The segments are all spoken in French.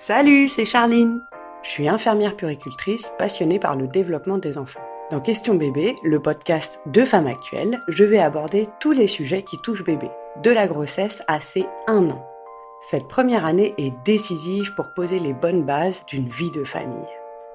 Salut, c'est Charline. Je suis infirmière puricultrice passionnée par le développement des enfants. Dans Question bébé, le podcast de femmes actuelles, je vais aborder tous les sujets qui touchent bébé, de la grossesse à ses un an. Cette première année est décisive pour poser les bonnes bases d'une vie de famille.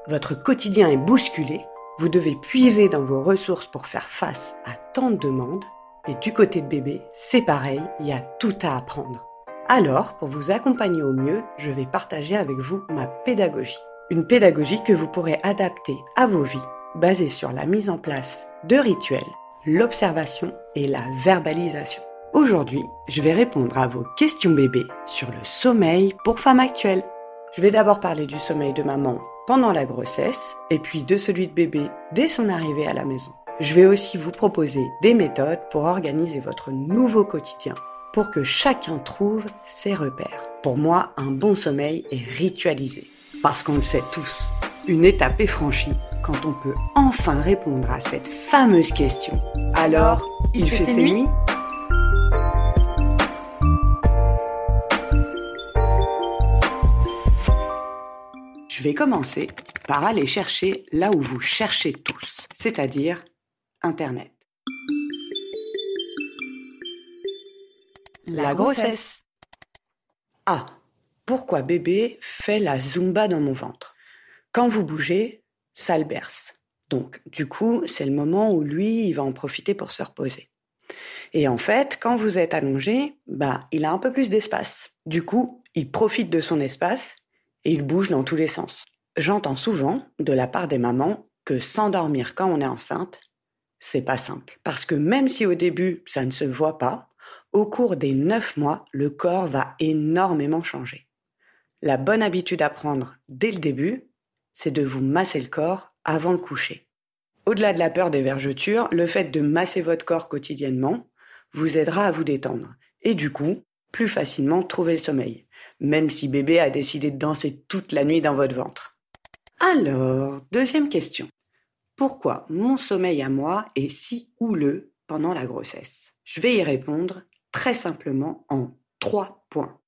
Votre quotidien est bousculé, vous devez puiser dans vos ressources pour faire face à tant de demandes, et du côté de bébé, c'est pareil, il y a tout à apprendre. Alors, pour vous accompagner au mieux, je vais partager avec vous ma pédagogie. Une pédagogie que vous pourrez adapter à vos vies, basée sur la mise en place de rituels, l'observation et la verbalisation. Aujourd'hui, je vais répondre à vos questions bébés sur le sommeil pour femmes actuelles. Je vais d'abord parler du sommeil de maman pendant la grossesse et puis de celui de bébé dès son arrivée à la maison. Je vais aussi vous proposer des méthodes pour organiser votre nouveau quotidien pour que chacun trouve ses repères. Pour moi, un bon sommeil est ritualisé. Parce qu'on le sait tous, une étape est franchie quand on peut enfin répondre à cette fameuse question. Alors, il, fait, ses nuits, Je vais commencer par aller chercher là où vous cherchez tous, c'est-à-dire Internet. La grossesse. Ah, pourquoi bébé fait la zumba dans mon ventre? Quand vous bougez, ça le berce. Donc, du coup, c'est le moment où lui, il va en profiter pour se reposer. Et en fait, quand vous êtes allongé, bah, il a un peu plus d'espace. Du coup, il profite de son espace et il bouge dans tous les sens. J'entends souvent, de la part des mamans, que s'endormir quand on est enceinte, c'est pas simple. Parce que même si au début, ça ne se voit pas, au cours des neuf mois, le corps va énormément changer. La bonne habitude à prendre dès le début, c'est de vous masser le corps avant le coucher. Au-delà de la peur des vergetures, le fait de masser votre corps quotidiennement vous aidera à vous détendre et du coup, plus facilement trouver le sommeil, même si bébé a décidé de danser toute la nuit dans votre ventre. Alors, deuxième question. Pourquoi mon sommeil à moi est si houleux pendant la grossesse? Je vais y répondre très simplement en trois points.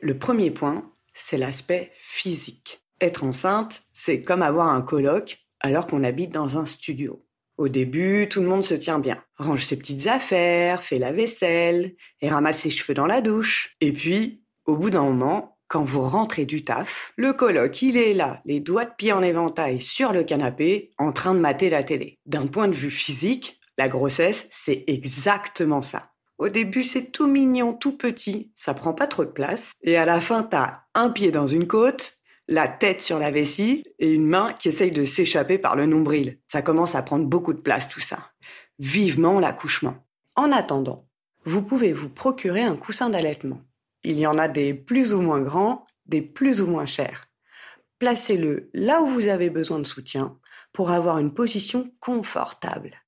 Le premier point, c'est l'aspect physique. Être enceinte, c'est comme avoir un colloque alors qu'on habite dans un studio. Au début, tout le monde se tient bien, range ses petites affaires, fait la vaisselle et ramasse ses cheveux dans la douche. Et puis, au bout d'un moment, quand vous rentrez du taf, le coloc, il est là, les doigts de pied en éventail sur le canapé, en train de mater la télé. D'un point de vue physique, la grossesse, c'est exactement ça. Au début, c'est tout mignon, tout petit, ça prend pas trop de place. Et à la fin, t'as un pied dans une côte, la tête sur la vessie et une main qui essaye de s'échapper par le nombril. Ça commence à prendre beaucoup de place tout ça. Vivement l'accouchement. En attendant, vous pouvez vous procurer un coussin d'allaitement. Il y en a des plus ou moins grands, des plus ou moins chers. Placez-le là où vous avez besoin de soutien pour avoir une position confortable.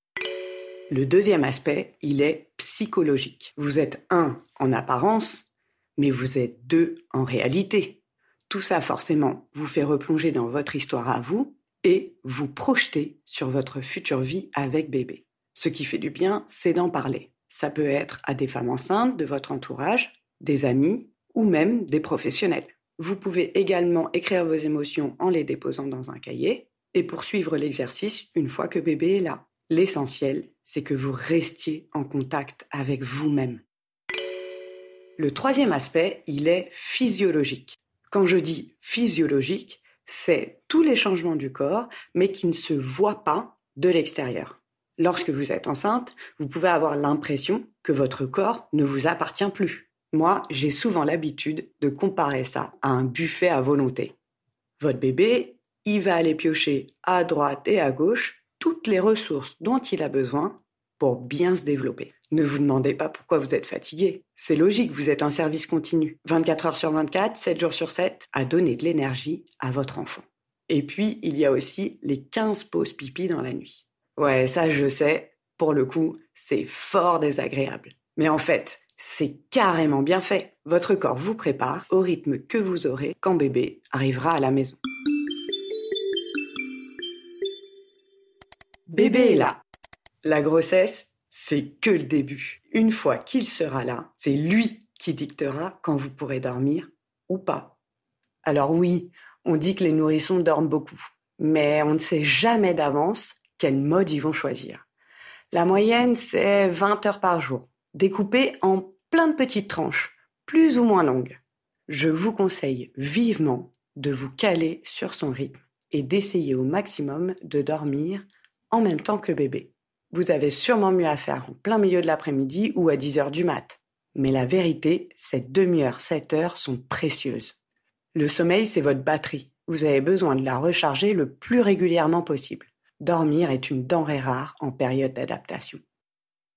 Le deuxième aspect, il est psychologique. Vous êtes un en apparence, mais vous êtes deux en réalité. Tout ça, forcément, vous fait replonger dans votre histoire à vous et vous projeter sur votre future vie avec bébé. Ce qui fait du bien, c'est d'en parler. Ça peut être à des femmes enceintes de votre entourage, des amis ou même des professionnels. Vous pouvez également écrire vos émotions en les déposant dans un cahier et poursuivre l'exercice une fois que bébé est là. L'essentiel, c'est que vous restiez en contact avec vous-même. Le troisième aspect, il est physiologique. Quand je dis physiologique, c'est tous les changements du corps, mais qui ne se voient pas de l'extérieur. Lorsque vous êtes enceinte, vous pouvez avoir l'impression que votre corps ne vous appartient plus. Moi, j'ai souvent l'habitude de comparer ça à un buffet à volonté. Votre bébé, il va aller piocher à droite et à gauche toutes les ressources dont il a besoin pour bien se développer. Ne vous demandez pas pourquoi vous êtes fatigué. C'est logique, vous êtes en service continu, 24 heures sur 24, 7 jours sur 7, à donner de l'énergie à votre enfant. Et puis, il y a aussi les 15 pauses pipi dans la nuit. Ouais, ça je sais, pour le coup, c'est fort désagréable. Mais en fait, c'est carrément bien fait. Votre corps vous prépare au rythme que vous aurez quand bébé arrivera à la maison. Bébé est là. La grossesse, c'est que le début. Une fois qu'il sera là, c'est lui qui dictera quand vous pourrez dormir ou pas. Alors oui, on dit que les nourrissons dorment beaucoup, mais on ne sait jamais d'avance quel mode ils vont choisir. La moyenne, c'est 20 heures par jour, découpées en plein de petites tranches, plus ou moins longues. Je vous conseille vivement de vous caler sur son rythme et d'essayer au maximum de dormir en même temps que bébé. Vous avez sûrement mieux à faire en plein milieu de l'après-midi ou à 10 heures du mat. Mais la vérité, cette demi-heure, 7 heures sont précieuses. Le sommeil, c'est votre batterie. Vous avez besoin de la recharger le plus régulièrement possible. Dormir est une denrée rare en période d'adaptation.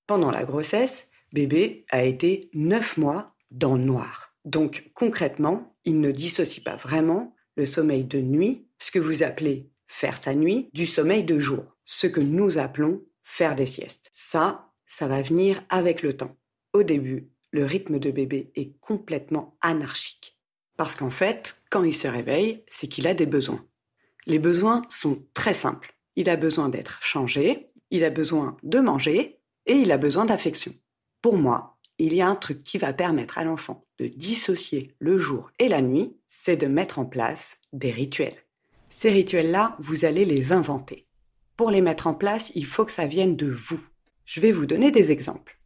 Pendant la grossesse, bébé a été 9 mois dans le noir. Donc concrètement, il ne dissocie pas vraiment le sommeil de nuit, ce que vous appelez faire sa nuit, du sommeil de jour, ce que nous appelons faire des siestes. Ça, ça va venir avec le temps. Au début, le rythme de bébé est complètement anarchique. Parce qu'en fait, quand il se réveille, c'est qu'il a des besoins. Les besoins sont très simples. Il a besoin d'être changé, il a besoin de manger et il a besoin d'affection. Pour moi, il y a un truc qui va permettre à l'enfant de dissocier le jour et la nuit, c'est de mettre en place des rituels. Ces rituels-là, vous allez les inventer. Pour les mettre en place, il faut que ça vienne de vous. Je vais vous donner des exemples.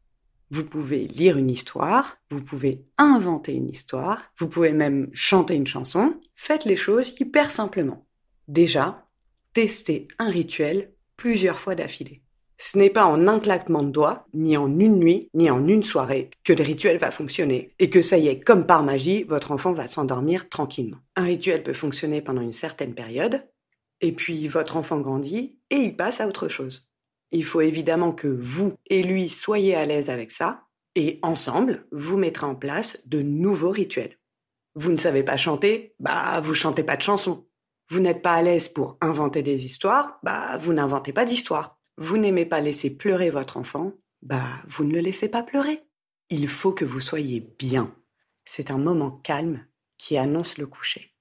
Vous pouvez lire une histoire, vous pouvez inventer une histoire, vous pouvez même chanter une chanson. Faites les choses hyper simplement. Déjà, testez un rituel plusieurs fois d'affilée. Ce n'est pas en un claquement de doigts, ni en une nuit, ni en une soirée que le rituel va fonctionner et que ça y est, comme par magie, votre enfant va s'endormir tranquillement. Un rituel peut fonctionner pendant une certaine période, et puis votre enfant grandit et il passe à autre chose. Il faut évidemment que vous et lui soyez à l'aise avec ça, et ensemble, vous mettrez en place de nouveaux rituels. Vous ne savez pas chanter, bah vous chantez pas de chansons. Vous n'êtes pas à l'aise pour inventer des histoires, bah vous n'inventez pas d'histoires. Vous n'aimez pas laisser pleurer votre enfant, bah vous ne le laissez pas pleurer. Il faut que vous soyez bien. C'est un moment calme qui annonce le coucher.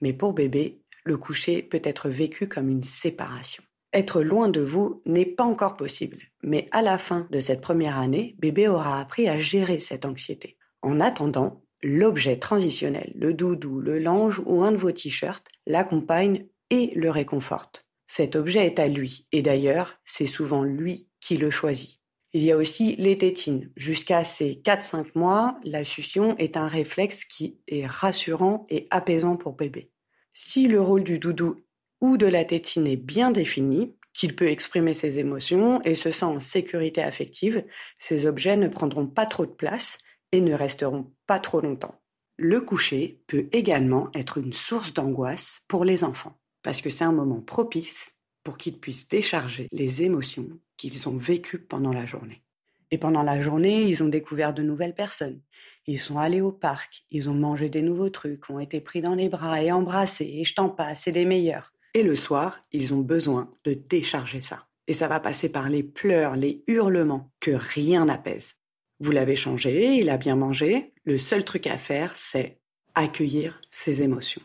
Mais pour bébé, le coucher peut être vécu comme une séparation. Être loin de vous n'est pas encore possible, mais à la fin de cette première année, bébé aura appris à gérer cette anxiété. En attendant, l'objet transitionnel, le doudou, le linge ou un de vos t-shirts l'accompagne et le réconforte. Cet objet est à lui, et d'ailleurs, c'est souvent lui qui le choisit. Il y a aussi les tétines. Jusqu'à ces 4-5 mois, la succion est un réflexe qui est rassurant et apaisant pour bébé. Si le rôle du doudou ou de la tétine est bien défini, qu'il peut exprimer ses émotions et se sent en sécurité affective, ces objets ne prendront pas trop de place et ne resteront pas trop longtemps. Le coucher peut également être une source d'angoisse pour les enfants parce que c'est un moment propice pour qu'ils puissent décharger les émotions qu'ils ont vécues pendant la journée. Et pendant la journée, ils ont découvert de nouvelles personnes. Ils sont allés au parc, ils ont mangé des nouveaux trucs, ont été pris dans les bras et embrassés, et je t'en passe, c'est les meilleurs. Et le soir, ils ont besoin de décharger ça. Et ça va passer par les pleurs, les hurlements, que rien n'apaise. Vous l'avez changé, il a bien mangé, le seul truc à faire, c'est accueillir ses émotions.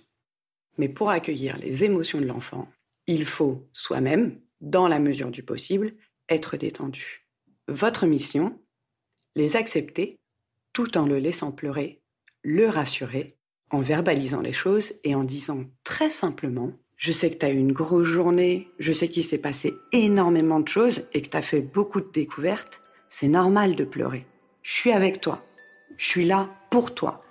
Mais pour accueillir les émotions de l'enfant, il faut soi-même, dans la mesure du possible, être détendu. Votre mission, les accepter tout en le laissant pleurer, le rassurer, en verbalisant les choses et en disant très simplement je sais que tu as eu une grosse journée, je sais qu'il s'est passé énormément de choses et que tu as fait beaucoup de découvertes, c'est normal de pleurer. Je suis avec toi. Je suis là pour toi.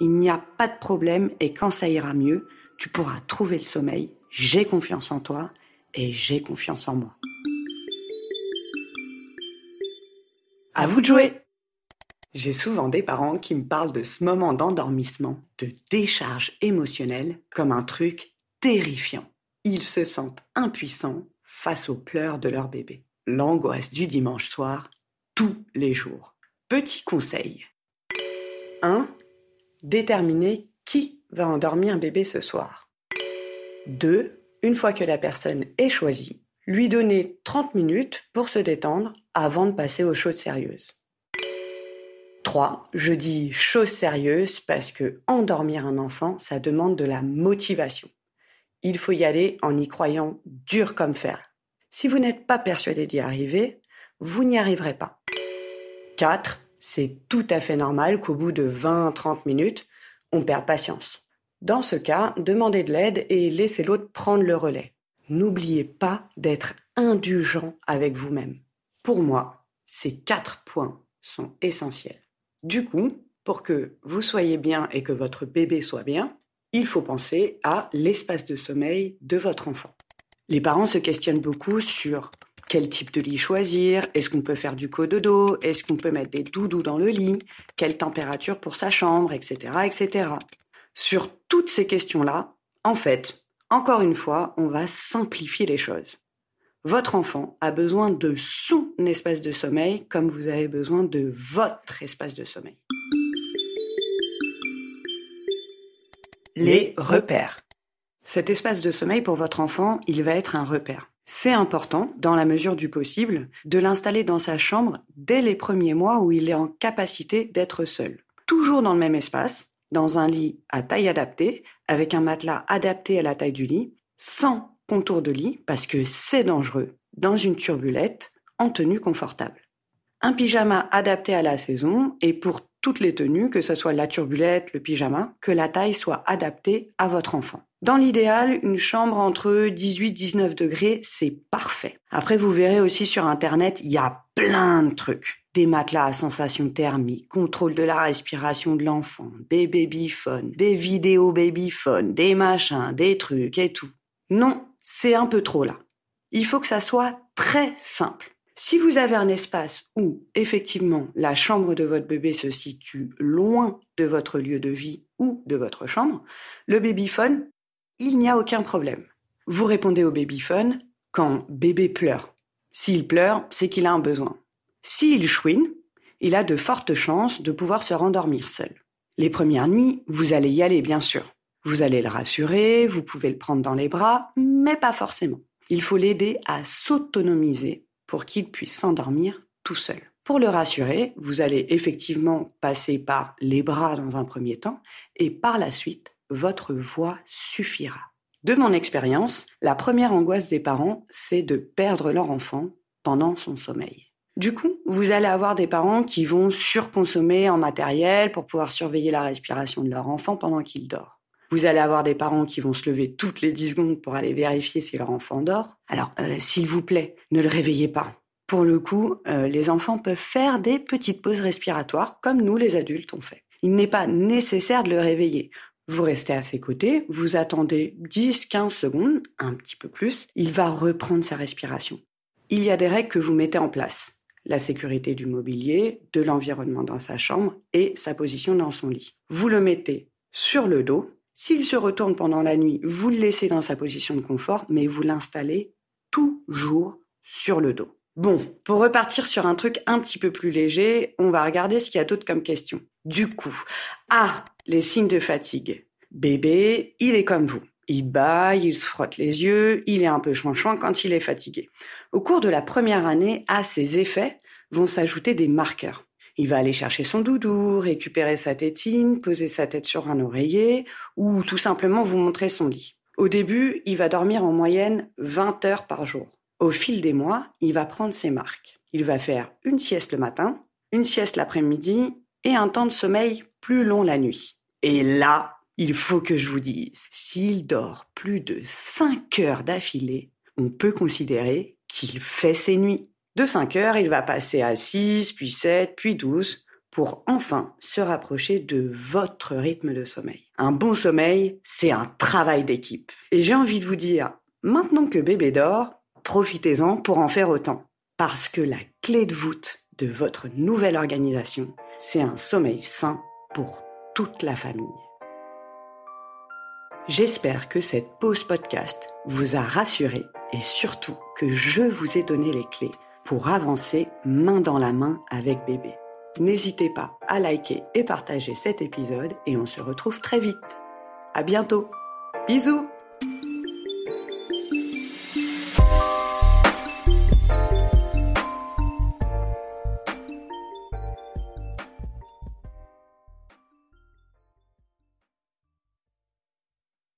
Il n'y a pas de problème et quand ça ira mieux, tu pourras trouver le sommeil. J'ai confiance en toi et j'ai confiance en moi. À vous de jouer J'ai souvent des parents qui me parlent de ce moment d'endormissement, de décharge émotionnelle, comme un truc terrifiant. Ils se sentent impuissants face aux pleurs de leur bébé. L'angoisse du dimanche soir, tous les jours. Petit conseil. 1. Déterminer qui va endormir un bébé ce soir. 2. Une fois que la personne est choisie, lui donner 30 minutes pour se détendre avant de passer aux choses sérieuses. 3. Je dis choses sérieuses parce que endormir un enfant, ça demande de la motivation. Il faut y aller en y croyant dur comme fer. Si vous n'êtes pas persuadé d'y arriver, vous n'y arriverez pas. 4. C'est tout à fait normal qu'au bout de 20-30 minutes, on perd patience. Dans ce cas, demandez de l'aide et laissez l'autre prendre le relais. N'oubliez pas d'être indulgent avec vous-même. Pour moi, ces quatre points sont essentiels. Du coup, pour que vous soyez bien et que votre bébé soit bien, il faut penser à l'espace de sommeil de votre enfant. Les parents se questionnent beaucoup sur quel type de lit choisir, est-ce qu'on peut faire du cododo, est-ce qu'on peut mettre des doudous dans le lit, quelle température pour sa chambre, etc., etc. Sur toutes ces questions-là, en fait, encore une fois, on va simplifier les choses. Votre enfant a besoin de son espace de sommeil comme vous avez besoin de votre espace de sommeil. Les repères. Cet espace de sommeil pour votre enfant, il va être un repère. C'est important, dans la mesure du possible, de l'installer dans sa chambre dès les premiers mois où il est en capacité d'être seul. Toujours dans le même espace, dans un lit à taille adaptée, avec un matelas adapté à la taille du lit, sans contour de lit, parce que c'est dangereux, dans une turbulette, en tenue confortable. Un pyjama adapté à la saison et pour toutes les tenues, que ce soit la turbulette, le pyjama, que la taille soit adaptée à votre enfant. Dans l'idéal, une chambre entre 18-19 degrés, c'est parfait. Après, vous verrez aussi sur Internet, il y a plein de trucs. Des matelas à sensation thermique, contrôle de la respiration de l'enfant, des babyphones, des vidéos babyphones, des machins, des trucs et tout. Non, c'est un peu trop là. Il faut que ça soit très simple. Si vous avez un espace où, effectivement, la chambre de votre bébé se situe loin de votre lieu de vie ou de votre chambre, le babyphone, il n'y a aucun problème. Vous répondez au babyphone quand bébé pleure. S'il pleure, c'est qu'il a un besoin. S'il chouine, il a de fortes chances de pouvoir se rendormir seul. Les premières nuits, vous allez y aller, bien sûr. Vous allez le rassurer, vous pouvez le prendre dans les bras, mais pas forcément. Il faut l'aider à s'autonomiser pour qu'il puisse s'endormir tout seul. Pour le rassurer, vous allez effectivement passer par les bras dans un premier temps et par la suite, votre voix suffira. De mon expérience, la première angoisse des parents, c'est de perdre leur enfant pendant son sommeil. Du coup, vous allez avoir des parents qui vont surconsommer en matériel pour pouvoir surveiller la respiration de leur enfant pendant qu'il dort. Vous allez avoir des parents qui vont se lever toutes les 10 secondes pour aller vérifier si leur enfant dort. Alors, euh, s'il vous plaît, ne le réveillez pas. Pour le coup, euh, les enfants peuvent faire des petites pauses respiratoires comme nous les adultes on fait. Il n'est pas nécessaire de le réveiller. Vous restez à ses côtés, vous attendez 10-15 secondes, un petit peu plus, il va reprendre sa respiration. Il y a des règles que vous mettez en place. La sécurité du mobilier, de l'environnement dans sa chambre et sa position dans son lit. Vous le mettez sur le dos, s'il se retourne pendant la nuit, vous le laissez dans sa position de confort, mais vous l'installez toujours sur le dos. Bon, pour repartir sur un truc un petit peu plus léger, on va regarder ce qu'il y a d'autre comme question. Du coup, ah, les signes de fatigue. Bébé, il est comme vous. Il baille, il se frotte les yeux, il est un peu chouin quand il est fatigué. Au cours de la première année, à ces effets vont s'ajouter des marqueurs. Il va aller chercher son doudou, récupérer sa tétine, poser sa tête sur un oreiller ou tout simplement vous montrer son lit. Au début, il va dormir en moyenne 20 heures par jour. Au fil des mois, il va prendre ses marques. Il va faire une sieste le matin, une sieste l'après-midi et un temps de sommeil plus long la nuit. Et là, il faut que je vous dise, s'il dort plus de 5 heures d'affilée, on peut considérer qu'il fait ses nuits. De 5 heures, il va passer à 6, puis 7, puis 12, pour enfin se rapprocher de votre rythme de sommeil. Un bon sommeil, c'est un travail d'équipe. Et j'ai envie de vous dire, maintenant que bébé dort, profitez-en pour en faire autant. Parce que la clé de voûte de votre nouvelle organisation, c'est un sommeil sain pour toute la famille. J'espère que cette pause podcast vous a rassuré et surtout que je vous ai donné les clés pour avancer main dans la main avec bébé. N'hésitez pas à liker et partager cet épisode et on se retrouve très vite. À bientôt. Bisous!